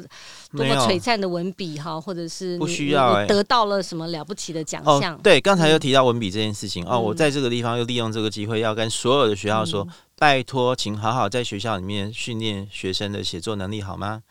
多么璀璨的文笔哈，或者是不需要、欸、得到了什么了不起的奖项？哦、对。刚才又提到文笔这件事情、嗯、哦，我在这个地方又利用这个机会，要跟所有的学校说，嗯、拜托，请好好在学校里面训练学生的写作能力，好吗？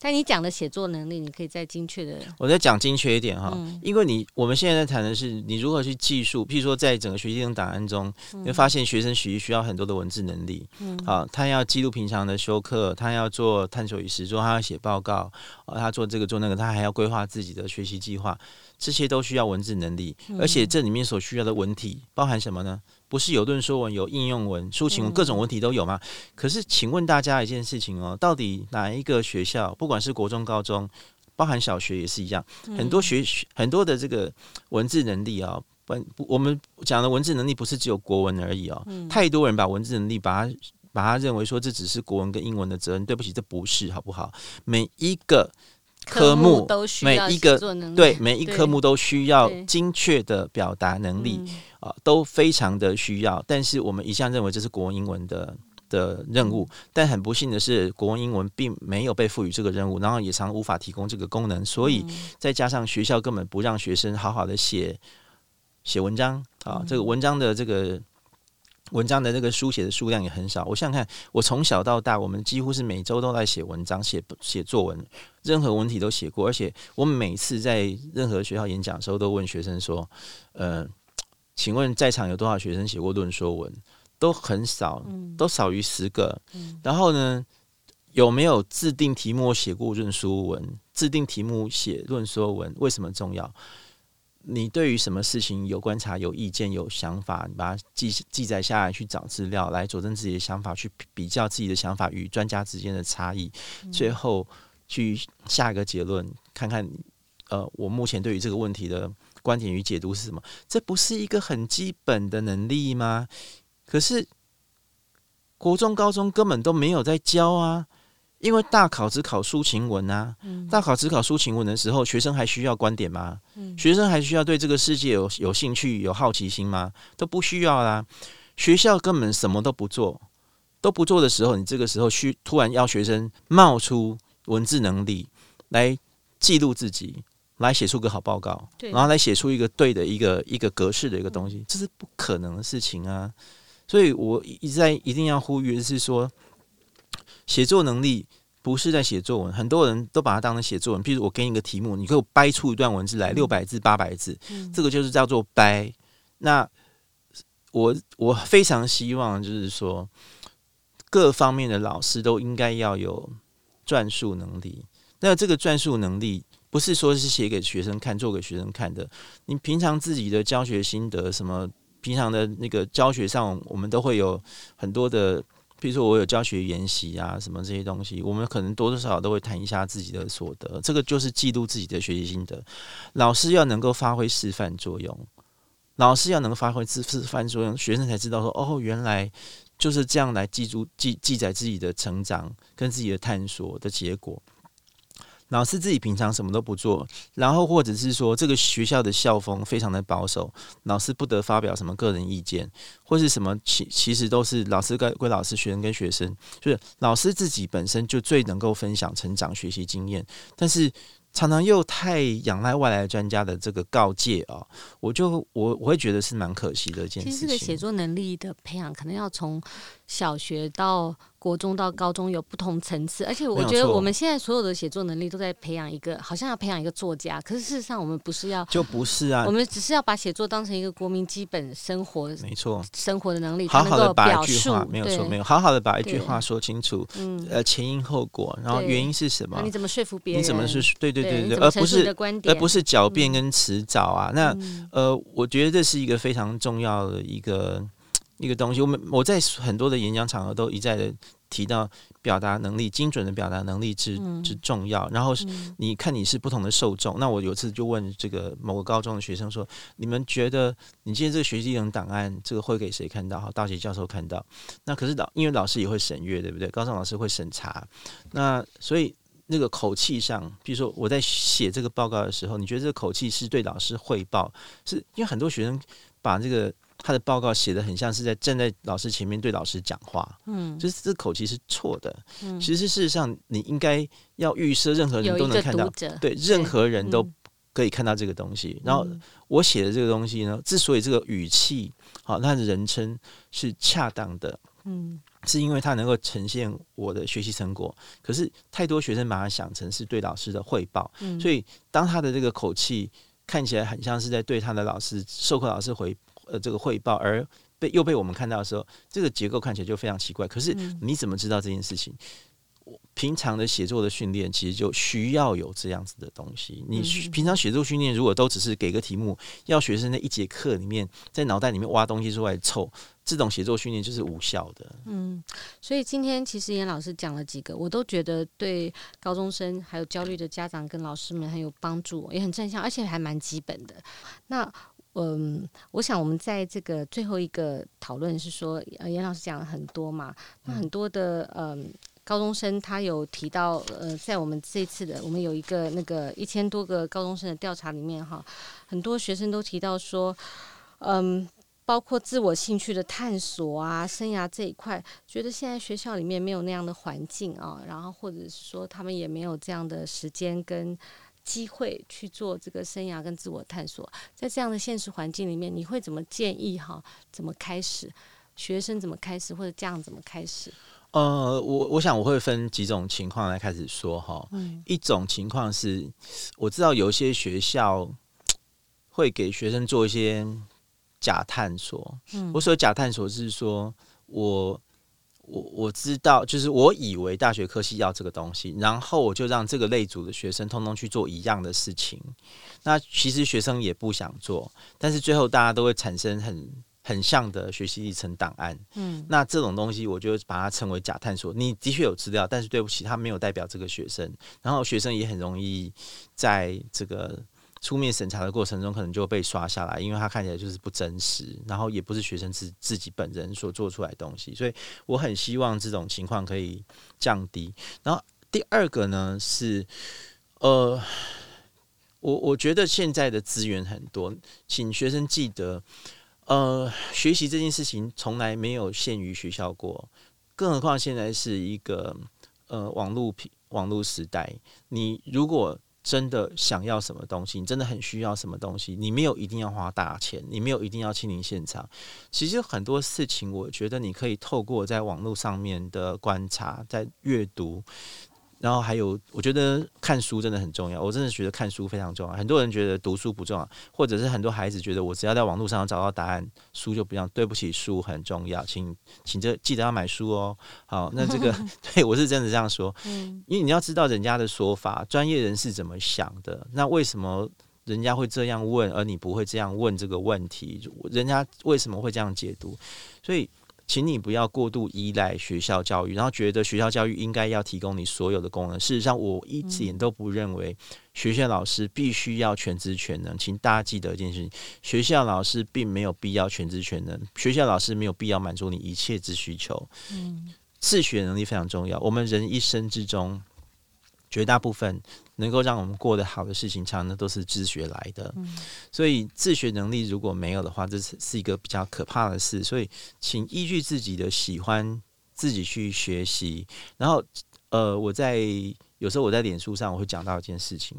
但你讲的写作能力，你可以再精确的。我再讲精确一点哈，嗯、因为你我们现在在谈的是你如何去记述，譬如说在整个学习历程档案中，嗯、你会发现学生学习需要很多的文字能力。嗯，啊，他要记录平常的修课，他要做探索与实作，他要写报告，啊，他做这个做那个，他还要规划自己的学习计划，这些都需要文字能力。嗯、而且这里面所需要的文体包含什么呢？不是有论说文，有应用文、抒情文，各种文体都有吗？嗯、可是，请问大家一件事情哦，到底哪一个学校，不管是国中、高中，包含小学也是一样，嗯、很多学很多的这个文字能力啊，不，我们讲的文字能力不是只有国文而已哦。嗯、太多人把文字能力把它把它认为说这只是国文跟英文的责任，对不起，这不是，好不好？每一个。科目都需要每一个对每一科目都需要精确的表达能力啊，都非常的需要。但是我们一向认为这是国文英文的的任务，但很不幸的是，国文英文并没有被赋予这个任务，然后也常无法提供这个功能。所以再加上学校根本不让学生好好的写写文章啊，这个文章的这个。文章的那个书写的数量也很少。我想想看，我从小到大，我们几乎是每周都在写文章、写写作文，任何文体都写过。而且我们每次在任何学校演讲的时候，都问学生说：“呃，请问在场有多少学生写过论说文？”都很少，都少于十个。然后呢，有没有制定题目写过论说文？制定题目写论说文为什么重要？你对于什么事情有观察、有意见、有想法，你把它记记载下来，去找资料来佐证自己的想法，去比较自己的想法与专家之间的差异，嗯、最后去下一个结论，看看呃，我目前对于这个问题的观点与解读是什么？这不是一个很基本的能力吗？可是国中、高中根本都没有在教啊。因为大考只考抒情文啊，大考只考抒情文的时候，学生还需要观点吗？学生还需要对这个世界有有兴趣、有好奇心吗？都不需要啦。学校根本什么都不做，都不做的时候，你这个时候需突然要学生冒出文字能力来记录自己，来写出个好报告，然后来写出一个对的一个一个格式的一个东西，这是不可能的事情啊。所以我一直在一定要呼吁的是说。写作能力不是在写作文，很多人都把它当成写作文。譬如我给你一个题目，你给我掰出一段文字来，六百字、八百字，嗯、这个就是叫做掰。那我我非常希望，就是说各方面的老师都应该要有转述能力。那这个转述能力不是说是写给学生看、做给学生看的。你平常自己的教学心得，什么平常的那个教学上，我们都会有很多的。比如说，我有教学研习啊，什么这些东西，我们可能多多少少都会谈一下自己的所得。这个就是记录自己的学习心得。老师要能够发挥示范作用，老师要能发挥示示范作用，学生才知道说，哦，原来就是这样来记住记记载自己的成长跟自己的探索的结果。老师自己平常什么都不做，然后或者是说这个学校的校风非常的保守，老师不得发表什么个人意见，或是什么其其实都是老师跟归老师，学生跟学生，就是老师自己本身就最能够分享成长学习经验，但是常常又太仰赖外来专家的这个告诫啊，我就我我会觉得是蛮可惜的一件事情。这个写作能力的培养，可能要从小学到。国中到高中有不同层次，而且我觉得我们现在所有的写作能力都在培养一个，好像要培养一个作家。可是事实上，我们不是要，就不是啊。我们只是要把写作当成一个国民基本生活，没错，生活的能力，好好的把一句话，没有错，没有好好的把一句话说清楚，嗯，呃，前因后果，然后原因是什么？你怎么说服别人？你怎么是？对对对对，而不是而不是狡辩跟辞藻啊。那呃，我觉得这是一个非常重要的一个一个东西。我们我在很多的演讲场合都一再的提到。表达能力，精准的表达能力之之重要。然后是你看你是不同的受众。那我有次就问这个某个高中的学生说：“你们觉得你今天这个学习历程档案，这个会给谁看到？好，大学教授看到。那可是老，因为老师也会审阅，对不对？高中老师会审查。那所以那个口气上，比如说我在写这个报告的时候，你觉得这个口气是对老师汇报？是因为很多学生把这个。”他的报告写的很像是在站在老师前面对老师讲话，嗯，就是这口气是错的。嗯，其实事实上你应该要预设任何人都能看到，对，任何人都可以看到这个东西。然后我写的这个东西呢，之所以这个语气好，他的人称是恰当的，嗯，是因为他能够呈现我的学习成果。可是太多学生把它想成是对老师的汇报，所以当他的这个口气看起来很像是在对他的老师授课老师回。呃，这个汇报而被又被我们看到的时候，这个结构看起来就非常奇怪。可是你怎么知道这件事情？我平常的写作的训练其实就需要有这样子的东西。你平常写作训练如果都只是给个题目，要学生在一节课里面在脑袋里面挖东西出来凑，这种写作训练就是无效的。嗯，所以今天其实严老师讲了几个，我都觉得对高中生还有焦虑的家长跟老师们很有帮助，也很正向，而且还蛮基本的。那嗯，我想我们在这个最后一个讨论是说，呃，严老师讲了很多嘛，那很多的嗯高中生他有提到，呃，在我们这次的我们有一个那个一千多个高中生的调查里面哈，很多学生都提到说，嗯，包括自我兴趣的探索啊，生涯这一块，觉得现在学校里面没有那样的环境啊，然后或者是说他们也没有这样的时间跟。机会去做这个生涯跟自我探索，在这样的现实环境里面，你会怎么建议哈？怎么开始？学生怎么开始？或者家长怎么开始？呃，我我想我会分几种情况来开始说哈。嗯，一种情况是，我知道有些学校会给学生做一些假探索。嗯，我说假探索是说我。我我知道，就是我以为大学科系要这个东西，然后我就让这个类组的学生通通去做一样的事情。那其实学生也不想做，但是最后大家都会产生很很像的学习历程档案。嗯，那这种东西我就把它称为假探索。你的确有资料，但是对不起，它没有代表这个学生，然后学生也很容易在这个。出面审查的过程中，可能就被刷下来，因为它看起来就是不真实，然后也不是学生自自己本人所做出来的东西，所以我很希望这种情况可以降低。然后第二个呢是，呃，我我觉得现在的资源很多，请学生记得，呃，学习这件事情从来没有限于学校过，更何况现在是一个呃网络平网络时代，你如果真的想要什么东西，你真的很需要什么东西，你没有一定要花大钱，你没有一定要亲临现场。其实很多事情，我觉得你可以透过在网络上面的观察，在阅读，然后还有，我觉得看书真的很重要。我真的觉得看书非常重要。很多人觉得读书不重要，或者是很多孩子觉得我只要在网络上找到答案，书就不要。对不起，书很重要，请请这记得要买书哦。好，那这个 对我是真的这样说。嗯，因为你要知道人家的说法，专业人士怎么想的。那为什么人家会这样问，而你不会这样问这个问题？人家为什么会这样解读？所以。请你不要过度依赖学校教育，然后觉得学校教育应该要提供你所有的功能。事实上，我一点都不认为学校老师必须要全知全能。请大家记得一件事情：学校老师并没有必要全知全能，学校老师没有必要满足你一切之需求。嗯，自学能力非常重要。我们人一生之中，绝大部分。能够让我们过得好的事情，常常都是自学来的。嗯。所以自学能力如果没有的话，这是是一个比较可怕的事。所以，请依据自己的喜欢，自己去学习。然后，呃，我在有时候我在脸书上我会讲到一件事情：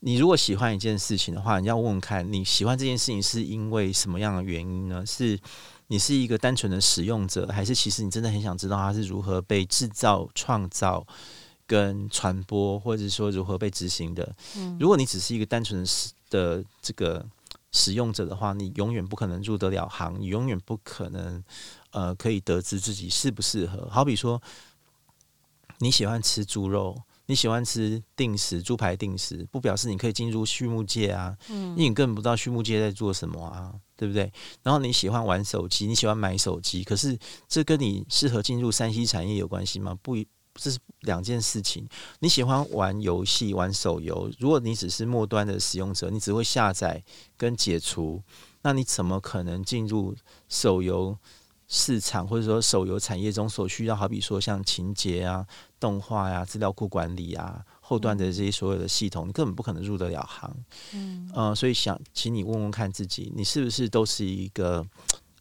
你如果喜欢一件事情的话，你要问问看你喜欢这件事情是因为什么样的原因呢？是你是一个单纯的使用者，还是其实你真的很想知道它是如何被制造、创造？跟传播，或者说如何被执行的。如果你只是一个单纯的这个使用者的话，你永远不可能入得了行，你永远不可能呃可以得知自己适不适合。好比说，你喜欢吃猪肉，你喜欢吃定食猪排定食，不表示你可以进入畜牧界啊。嗯，因为你根本不知道畜牧界在做什么啊，对不对？然后你喜欢玩手机，你喜欢买手机，可是这跟你适合进入 3C 产业有关系吗？不。这是两件事情。你喜欢玩游戏、玩手游，如果你只是末端的使用者，你只会下载跟解除，那你怎么可能进入手游市场，或者说手游产业中所需要？好比说像情节啊、动画呀、啊、资料库管理啊、后端的这些所有的系统，你根本不可能入得了行。嗯，呃，所以想请你问问看自己，你是不是都是一个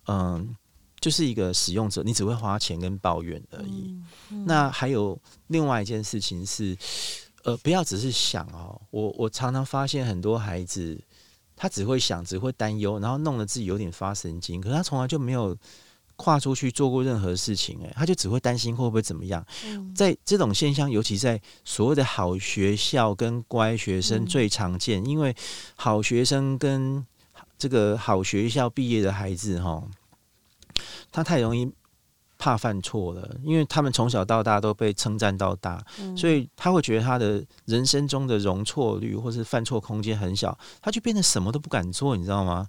嗯？呃就是一个使用者，你只会花钱跟抱怨而已。嗯嗯、那还有另外一件事情是，呃，不要只是想哦。我我常常发现很多孩子，他只会想，只会担忧，然后弄得自己有点发神经。可是他从来就没有跨出去做过任何事情，诶，他就只会担心会不会怎么样。嗯、在这种现象，尤其在所谓的好学校跟乖学生最常见，嗯、因为好学生跟这个好学校毕业的孩子，哈。他太容易怕犯错了，因为他们从小到大都被称赞到大，嗯、所以他会觉得他的人生中的容错率或是犯错空间很小，他就变得什么都不敢做，你知道吗？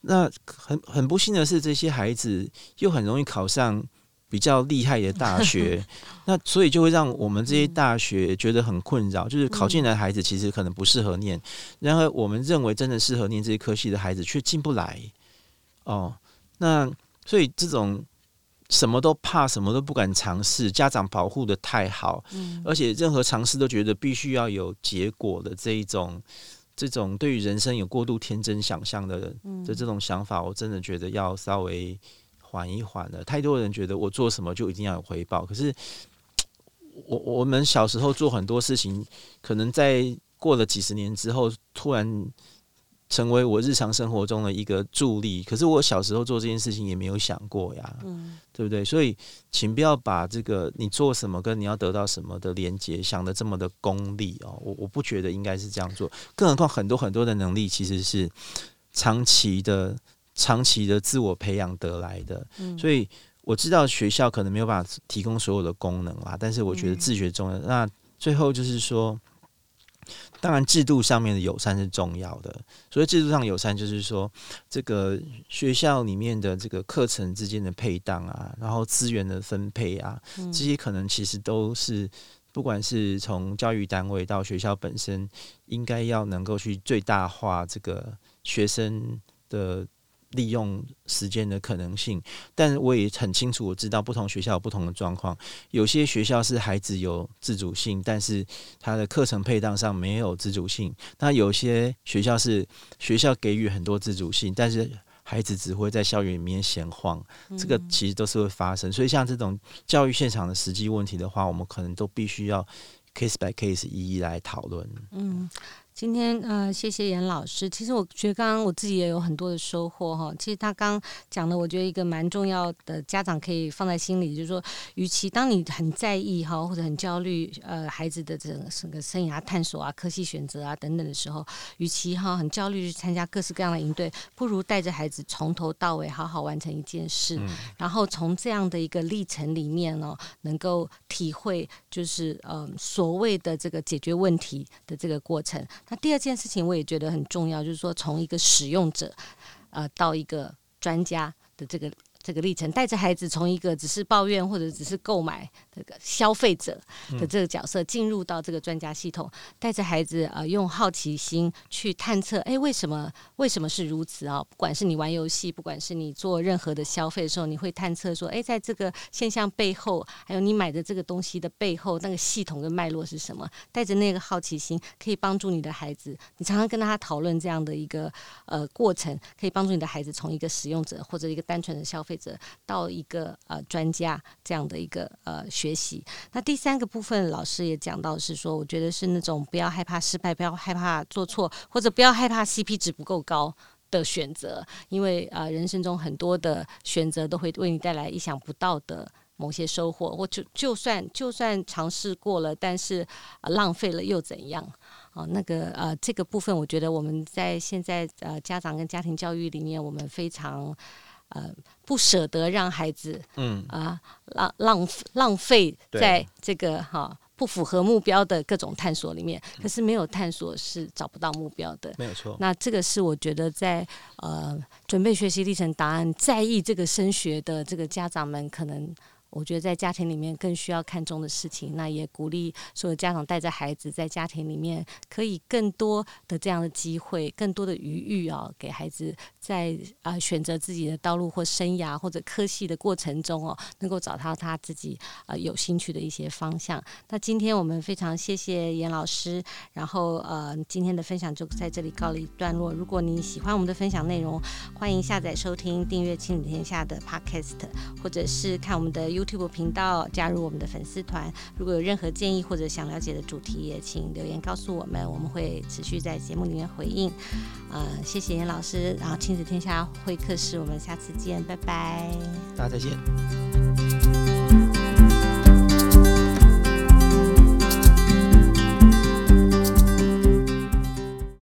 那很很不幸的是，这些孩子又很容易考上比较厉害的大学，那所以就会让我们这些大学觉得很困扰，就是考进来的孩子其实可能不适合念，然而我们认为真的适合念这些科系的孩子却进不来。哦，那。所以这种什么都怕、什么都不敢尝试，家长保护的太好，嗯，而且任何尝试都觉得必须要有结果的这一种，这种对于人生有过度天真想象的人的这种想法，我真的觉得要稍微缓一缓了。太多人觉得我做什么就一定要有回报，可是我我们小时候做很多事情，可能在过了几十年之后，突然。成为我日常生活中的一个助力，可是我小时候做这件事情也没有想过呀，嗯，对不对？所以，请不要把这个你做什么跟你要得到什么的连接想的这么的功利哦。我我不觉得应该是这样做，更何况很多很多的能力其实是长期的、长期的自我培养得来的。嗯，所以我知道学校可能没有办法提供所有的功能啦，但是我觉得自学重要。嗯，那最后就是说。当然，制度上面的友善是重要的。所以，制度上友善就是说，这个学校里面的这个课程之间的配当啊，然后资源的分配啊，这些可能其实都是，不管是从教育单位到学校本身，应该要能够去最大化这个学生的。利用时间的可能性，但我也很清楚，我知道不同学校有不同的状况。有些学校是孩子有自主性，但是他的课程配当上没有自主性；那有些学校是学校给予很多自主性，但是孩子只会在校园里面闲晃。这个其实都是会发生。所以，像这种教育现场的实际问题的话，我们可能都必须要 case by case 一一来讨论。嗯。今天呃，谢谢严老师。其实我觉得刚刚我自己也有很多的收获哈。其实他刚讲的，我觉得一个蛮重要的，家长可以放在心里，就是说，与其当你很在意哈，或者很焦虑呃孩子的整个整个生涯探索啊、科系选择啊等等的时候，与其哈很焦虑去参加各式各样的营队，不如带着孩子从头到尾好好完成一件事，嗯、然后从这样的一个历程里面呢，能够体会就是嗯、呃、所谓的这个解决问题的这个过程。那第二件事情我也觉得很重要，就是说从一个使用者，呃，到一个专家的这个。这个历程，带着孩子从一个只是抱怨或者只是购买这个消费者的这个角色，进入到这个专家系统，带着孩子啊、呃，用好奇心去探测，哎，为什么为什么是如此啊？不管是你玩游戏，不管是你做任何的消费的时候，你会探测说，哎，在这个现象背后，还有你买的这个东西的背后，那个系统跟脉络是什么？带着那个好奇心，可以帮助你的孩子。你常常跟他讨论这样的一个呃过程，可以帮助你的孩子从一个使用者或者一个单纯的消费。或者到一个呃专家这样的一个呃学习，那第三个部分老师也讲到是说，我觉得是那种不要害怕失败，不要害怕做错，或者不要害怕 CP 值不够高的选择，因为、呃、人生中很多的选择都会为你带来意想不到的某些收获，或就就算就算尝试过了，但是、呃、浪费了又怎样？哦，那个呃这个部分，我觉得我们在现在呃家长跟家庭教育里面，我们非常。呃，不舍得让孩子，嗯啊，浪浪浪费在这个哈、哦、不符合目标的各种探索里面，可是没有探索是找不到目标的，没有错。那这个是我觉得在呃准备学习历程答案，在意这个升学的这个家长们可能。我觉得在家庭里面更需要看重的事情，那也鼓励所有家长带着孩子在家庭里面可以更多的这样的机会，更多的余裕啊，给孩子在啊选择自己的道路或生涯或者科系的过程中哦，能够找到他自己啊有兴趣的一些方向。那今天我们非常谢谢严老师，然后呃今天的分享就在这里告了一段落。如果你喜欢我们的分享内容，欢迎下载收听、订阅《亲子天下》的 Podcast，或者是看我们的 YouTube 频道，加入我们的粉丝团。如果有任何建议或者想了解的主题，也请留言告诉我们，我们会持续在节目里面回应。呃，谢谢严老师，然后亲子天下会客室，我们下次见，拜拜。大家再见。